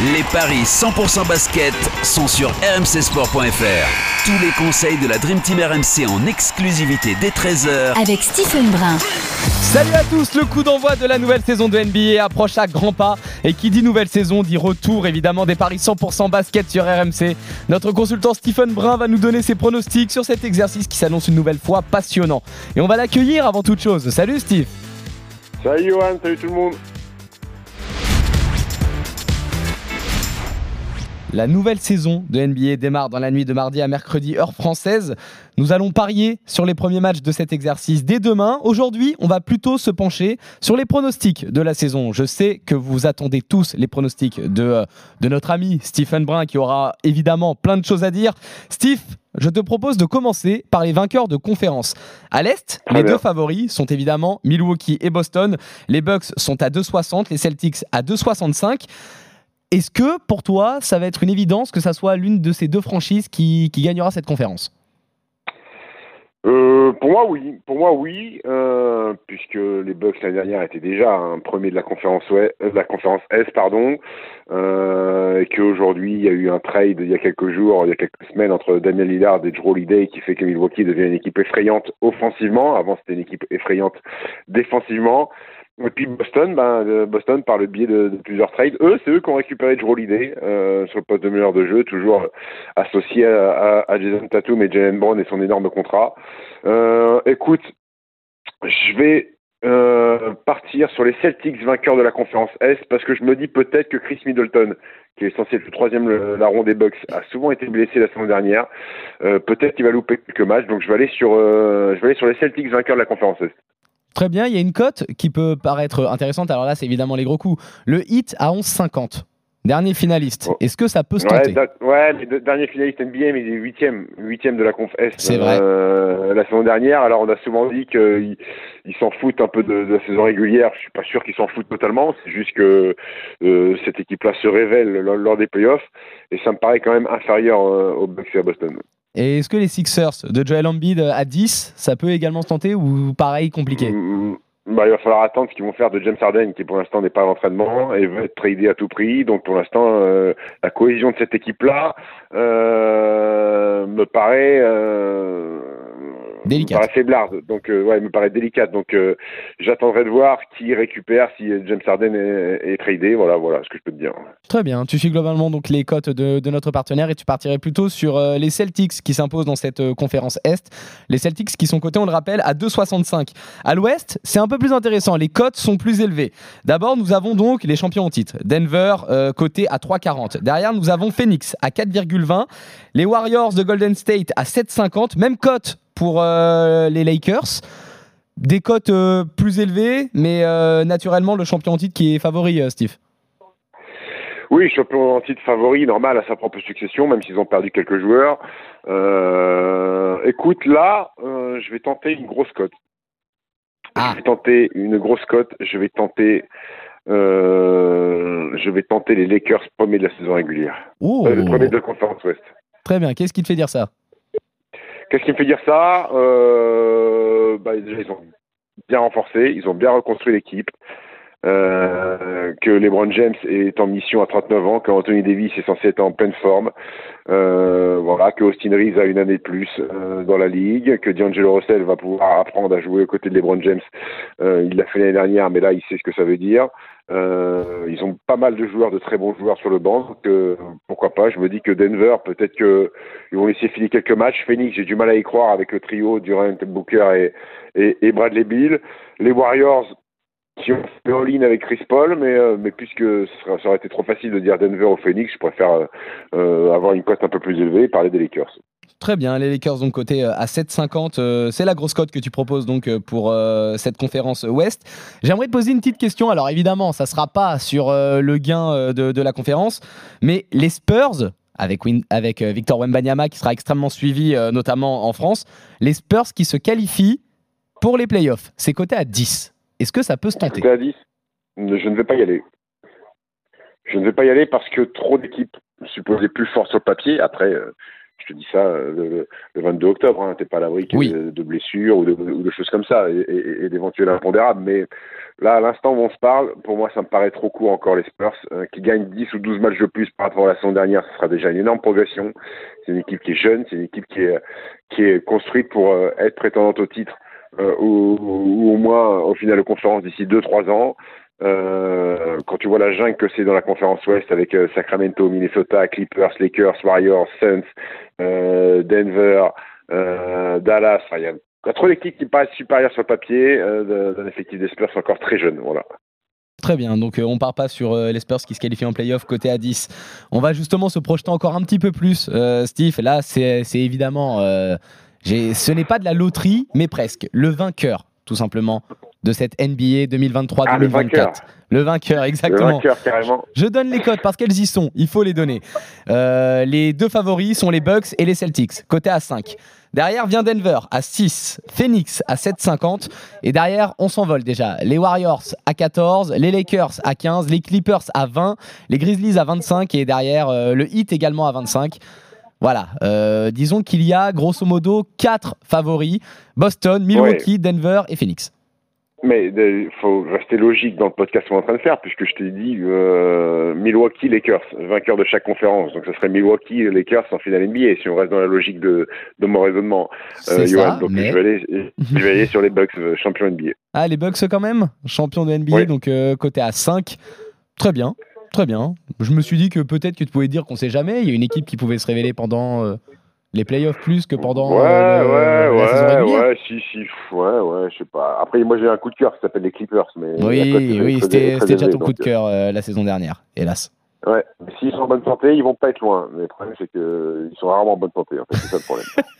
Les paris 100% basket sont sur rmcsport.fr. Tous les conseils de la Dream Team RMC en exclusivité dès 13h avec Stephen Brun. Salut à tous, le coup d'envoi de la nouvelle saison de NBA approche à grands pas. Et qui dit nouvelle saison dit retour évidemment des paris 100% basket sur RMC. Notre consultant Stephen Brun va nous donner ses pronostics sur cet exercice qui s'annonce une nouvelle fois passionnant. Et on va l'accueillir avant toute chose. Salut Steve Salut Johan, salut tout le monde La nouvelle saison de NBA démarre dans la nuit de mardi à mercredi, heure française. Nous allons parier sur les premiers matchs de cet exercice dès demain. Aujourd'hui, on va plutôt se pencher sur les pronostics de la saison. Je sais que vous attendez tous les pronostics de, euh, de notre ami Stephen Brun qui aura évidemment plein de choses à dire. Steve, je te propose de commencer par les vainqueurs de conférence. À l'Est, les deux favoris sont évidemment Milwaukee et Boston. Les Bucks sont à 2,60, les Celtics à 2,65. Est-ce que pour toi, ça va être une évidence que ça soit l'une de ces deux franchises qui, gagnera cette conférence? Euh, pour moi, oui. Pour moi, oui, euh, puisque les Bucks l'année dernière étaient déjà un premier de la conférence euh, la conférence S, et qu'aujourd'hui il y a eu un trade il y a quelques jours, il y a quelques semaines entre Daniel Lillard et Drew Holiday qui fait que Milwaukee devient une équipe effrayante offensivement. Avant, c'était une équipe effrayante défensivement. Et puis Boston, ben, Boston par le biais de, plusieurs trades, eux, c'est eux qui ont récupéré Drew Holiday euh, sur le poste de meilleur de jeu, toujours associé à, Jason Tatum et Jalen Brown et son énorme contrat. Euh, écoute, je vais euh, partir sur les Celtics vainqueurs de la conférence Est parce que je me dis peut-être que Chris Middleton, qui est censé être le troisième larron des Bucks, a souvent été blessé la saison dernière. peut-être qu'il va louper quelques matchs, donc je vais aller sur, je vais aller sur les Celtics vainqueurs de la conférence Est. Très bien, il y a une cote qui peut paraître intéressante. Alors là, c'est évidemment les gros coups. Le hit à 11,50. Dernier finaliste. Oh. Est-ce que ça peut se tenter Ouais, mais dernier finaliste NBA, mais il est huitième, huitième de la conf. C'est vrai. Euh, la saison dernière, alors on a souvent dit qu'ils s'en foutent un peu de, la saison régulière. Je suis pas sûr qu'ils s'en foutent totalement. C'est juste que euh, cette équipe-là se révèle lors, des playoffs et ça me paraît quand même inférieur euh, au Bucks et à Boston. Et est-ce que les Sixers de Joel Embiid à 10, ça peut également se tenter ou pareil compliqué? Mm, bah, il va falloir attendre ce qu'ils vont faire de James Harden, qui pour l'instant n'est pas à l'entraînement et veut être tradé à tout prix. Donc pour l'instant, euh, la cohésion de cette équipe-là euh, me paraît euh, Délicate. Me paraît faiblarde, donc euh, ouais, me paraît délicate. Donc euh, j'attendrai de voir qui récupère si James Harden est, est, tradé. Voilà, voilà ce que je peux te dire. Très bien. Tu suis globalement donc les cotes de, de notre partenaire et tu partirais plutôt sur euh, les Celtics qui s'imposent dans cette conférence Est. Les Celtics qui sont cotés, on le rappelle, à 2,65. À l'Ouest, c'est un peu plus intéressant. Les cotes sont plus élevées. D'abord, nous avons donc les champions en titre. Denver coté à 3,40. Derrière, nous avons Phoenix à 4,20. Les Warriors de Golden State à 7,50. Même cote pour euh, les Lakers. Des cotes euh, plus élevées, mais euh, naturellement le champion en titre qui est favori, Steve. Oui, champion en titre favori, normal à sa propre succession, même s'ils ont perdu quelques joueurs. écoute, là, je vais tenter une grosse cote. Ah. Je vais tenter une grosse cote. Je vais tenter, je vais tenter les Lakers premiers de la saison régulière. le premier de la conférence Ouest. Très bien. Qu'est-ce qui te fait dire ça? Qu'est-ce qui me fait dire ça? Euh, bah, Déjà, ils ont bien renforcé, ils ont bien reconstruit l'équipe. Euh, que LeBron James est en mission à 39 ans, que Anthony Davis est censé être en pleine forme, euh, voilà, que Austin Reeves a une année de plus euh, dans la ligue, que D'Angelo Russell va pouvoir apprendre à jouer aux côtés de LeBron James. Euh, il l'a fait l'année dernière, mais là, il sait ce que ça veut dire. Euh, ils ont pas mal de joueurs, de très bons joueurs sur le banc. Pourquoi pas Je me dis que Denver, peut-être qu'ils vont laisser filer quelques matchs. Phoenix, j'ai du mal à y croire avec le trio Durant, Booker et, Bradley Bill. Les Warriors, qui ont fait all-in avec Chris Paul, mais, euh, puisque ça aurait été trop facile de dire Denver au Phoenix, je préfère avoir une cote un peu plus élevée et parler des Lakers. Très bien, les Lakers donc côté à 7,50, euh, c'est la grosse cote que tu proposes donc euh, pour euh, cette conférence Ouest. J'aimerais te poser une petite question. Alors évidemment, ça sera pas sur le gain de, la conférence, mais les Spurs avec, Victor Wembanyama qui sera extrêmement suivi notamment en France, les Spurs qui se qualifient pour les playoffs, c'est coté à 10. Est-ce que ça peut se tenter? À 10 Je ne vais pas y aller. Je ne vais pas y aller parce que trop d'équipes supposées plus fortes sur le papier. Après, Je te dis ça le, 22 octobre. Hein, T'es pas à l'abri de, blessures ou de, choses comme ça et, d'éventuels impondérables. Mais là, à l'instant où on se parle, pour moi, ça me paraît trop court encore les Spurs qui gagnent 10 ou 12 matchs de plus par rapport à la saison dernière. Ce sera déjà une énorme progression. C'est une équipe qui est jeune, c'est une équipe qui est qui est construite pour être prétendante au titre euh, ou, ou, au moins au final de conférence d'ici 2-3 ans. Euh, quand tu vois la jungle que c'est dans la conférence Ouest avec euh, Sacramento, Minnesota, Clippers, Lakers, Warriors, Suns, euh, Denver, Dallas, il y a trop d'équipes qui paraissent supérieures sur le papier d'un effectif des Spurs encore très jeune. Voilà. Très bien, donc on part pas sur les Spurs qui se qualifient en playoff côté à 10. On va justement se projeter encore un petit peu plus, Steve. Là, c'est évidemment ce n'est pas de la loterie, mais presque. Le vainqueur, tout simplement, de cette NBA 2023-2024. Ah, le, vainqueur. exactement. Le vainqueur, carrément. Je donne les codes parce qu'elles y sont, il faut les donner. Euh, les deux favoris sont les Bucks et les Celtics, côté à 5. Derrière vient Denver à 6, Phoenix à 7,50 et derrière on s'envole déjà. Les Warriors à 14, les Lakers à 15, les Clippers à 20, les Grizzlies à 25 et derrière euh, le Heat également à 25. Voilà, euh, disons qu'il y a grosso modo quatre favoris Boston, Milwaukee, Denver et Phoenix. Mais il faut rester logique dans le podcast qu'on est en train de faire, puisque je t'ai dit euh, Milwaukee, Lakers, vainqueur de chaque conférence. Donc ce serait Milwaukee, Lakers en finale NBA, si on reste dans la logique de, de mon raisonnement. Euh, ça, donc je, vais aller, je, vais aller, sur les Bucks, euh, champions NBA. Ah, les Bucks quand même? Champions de NBA, donc côté à 5. Très bien. Très bien. Je me suis dit que peut-être que tu pouvais dire qu'on sait jamais. Il y a une équipe qui pouvait se révéler pendant euh, les playoffs plus que pendant ouais, euh, ouais, la saison régulière. Ouais, si, si, ouais, ouais, je sais pas. Après, moi j'ai un coup de cœur qui s'appelle les Clippers, mais oui, oui, c'était déjà ton coup de cœur euh, la saison dernière, hélas. Ouais, s'ils sont en bonne santé, ils vont pas être loin. Mais le problème, c'est qu'ils sont rarement en bonne santé. En fait, c'est ça le problème.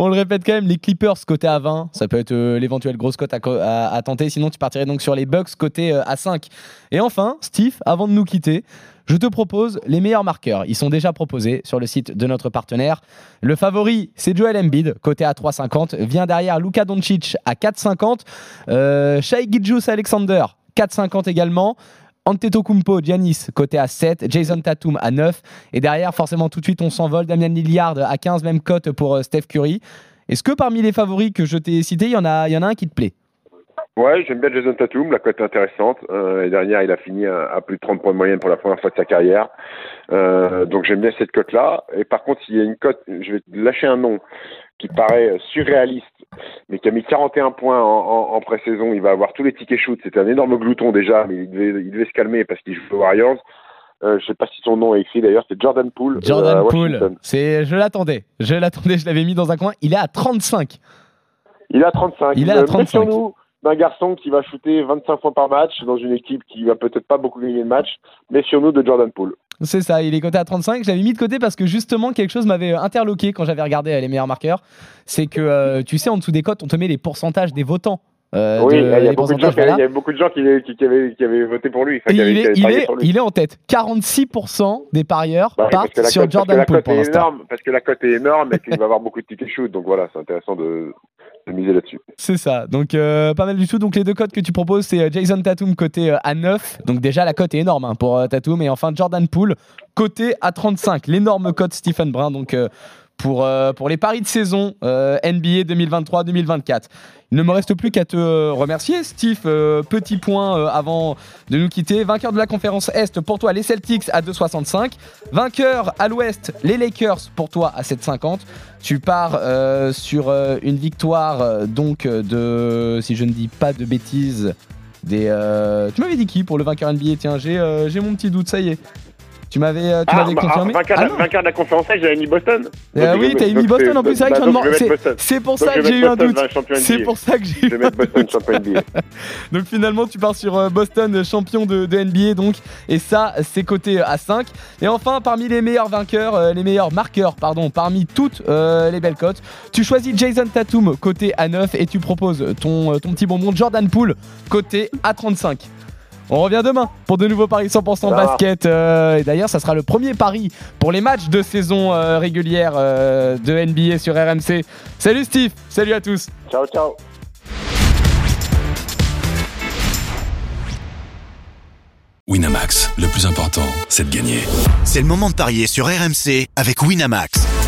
On le répète quand même, les Clippers côté à 20, ça peut être euh, l'éventuelle grosse cote à, tenter. Sinon, tu partirais donc sur les Bucks côté euh, à 5. Et enfin, Steve, avant de nous quitter, je te propose les meilleurs marqueurs. Ils sont déjà proposés sur le site de notre partenaire. Le favori, c'est Joel Embiid, côté à 3,50. Vient derrière Luka Doncic à 4,50. Euh, Shai Gijus Alexander, 4,50 également. Antetokounmpo, Giannis, côté à 7, Jason Tatum à 9, et derrière, forcément, tout de suite, on s'envole, Damian Lillard à 15, même cote pour euh, Steph Curry. Est-ce que parmi les favoris que je t'ai cités, il y, en a, il un qui te plaît? Ouais, j'aime bien Jason Tatum, la cote est intéressante. Euh, L'année dernière, il a fini à, plus de 30 points de moyenne pour la première fois de sa carrière. Euh, donc j'aime bien cette cote-là. Et par contre, s'il y a une cote, je vais lâcher un nom qui paraît surréaliste, mais qui a mis 41 points en, en, pré-saison. Il va avoir tous les tickets shoot. C'était un énorme glouton déjà, mais il devait, il devait se calmer parce qu'il joue aux Warriors. Euh, je sais pas si son nom est écrit d'ailleurs, c'est Jordan Poole. Jordan Poole, c'est, je l'attendais, je l'attendais, je l'avais mis dans un coin. Il est à 35. Il est à 35. Il est à 35. Nous, d'un garçon qui va shooter 25 points par match dans une équipe qui va peut-être pas beaucoup gagner de match, mais sur nous de Jordan Poole. C'est ça, il est coté à 35. Je l'avais mis de côté parce que justement, quelque chose m'avait interloqué quand j'avais regardé euh, les meilleurs marqueurs. C'est que, euh, tu sais, en dessous des cotes, on te met les pourcentages des votants. Euh, oui, il, y a beaucoup de gens qui, il y a beaucoup de gens qui, qui, avaient, qui avaient, voté pour lui. il, est, il, est, il, est, en tête. 46% des parieurs bah, partent sur Jordan Poole. Parce que la cote est énorme et qu'il va avoir beaucoup de tickets shoot. Donc voilà, c'est intéressant de miser là-dessus. C'est ça. Donc euh, pas mal du tout. Donc les deux cotes que tu proposes, c'est euh, Jason Tatum côté à 9. Donc déjà, la cote est énorme hein, pour Tatum. Et enfin, Jordan Poole côté à 35. L'énorme cote Stephen Brun. Donc pour, euh, pour les paris de saison euh, NBA 2023-2024. Il ne me reste plus qu'à te euh, remercier, Steve. petit point avant de nous quitter. Vainqueur de la conférence Est, pour toi, les Celtics à 2,65. Vainqueur à l'Ouest, les Lakers, pour toi, à 7,50. Tu pars sur une victoire, donc, de, si je ne dis pas de bêtises, tu m'avais dit qui pour le vainqueur NBA Tiens, j'ai mon petit doute, ça y est. Tu m'avais, euh, tu ah, m'avais bah, confirmé vainqueur, ah, vainqueur, de la conférence j'avais mis Boston. Euh, oui, t'as mis Boston en plus. C'est vrai que C'est pour ça que j'ai eu un doute. C'est pour ça que j'ai eu un doute. Donc finalement, tu pars sur euh, Boston, champion de, NBA, donc. Et ça, c'est coté à 5. Et enfin, parmi les meilleurs vainqueurs, les meilleurs marqueurs, pardon, parmi toutes les belles cotes, tu choisis Jason Tatum, côté à 9, et tu proposes ton, ton petit bonbon Jordan Poole, côté à 35. On revient demain pour de nouveaux paris 100% basket. Euh, et d'ailleurs, ça sera le premier pari pour les matchs de saison euh, régulière euh, de NBA sur RMC. Salut Steve, salut à tous. Ciao, ciao. Winamax, le plus important, c'est de gagner. C'est le moment de parier sur RMC avec Winamax.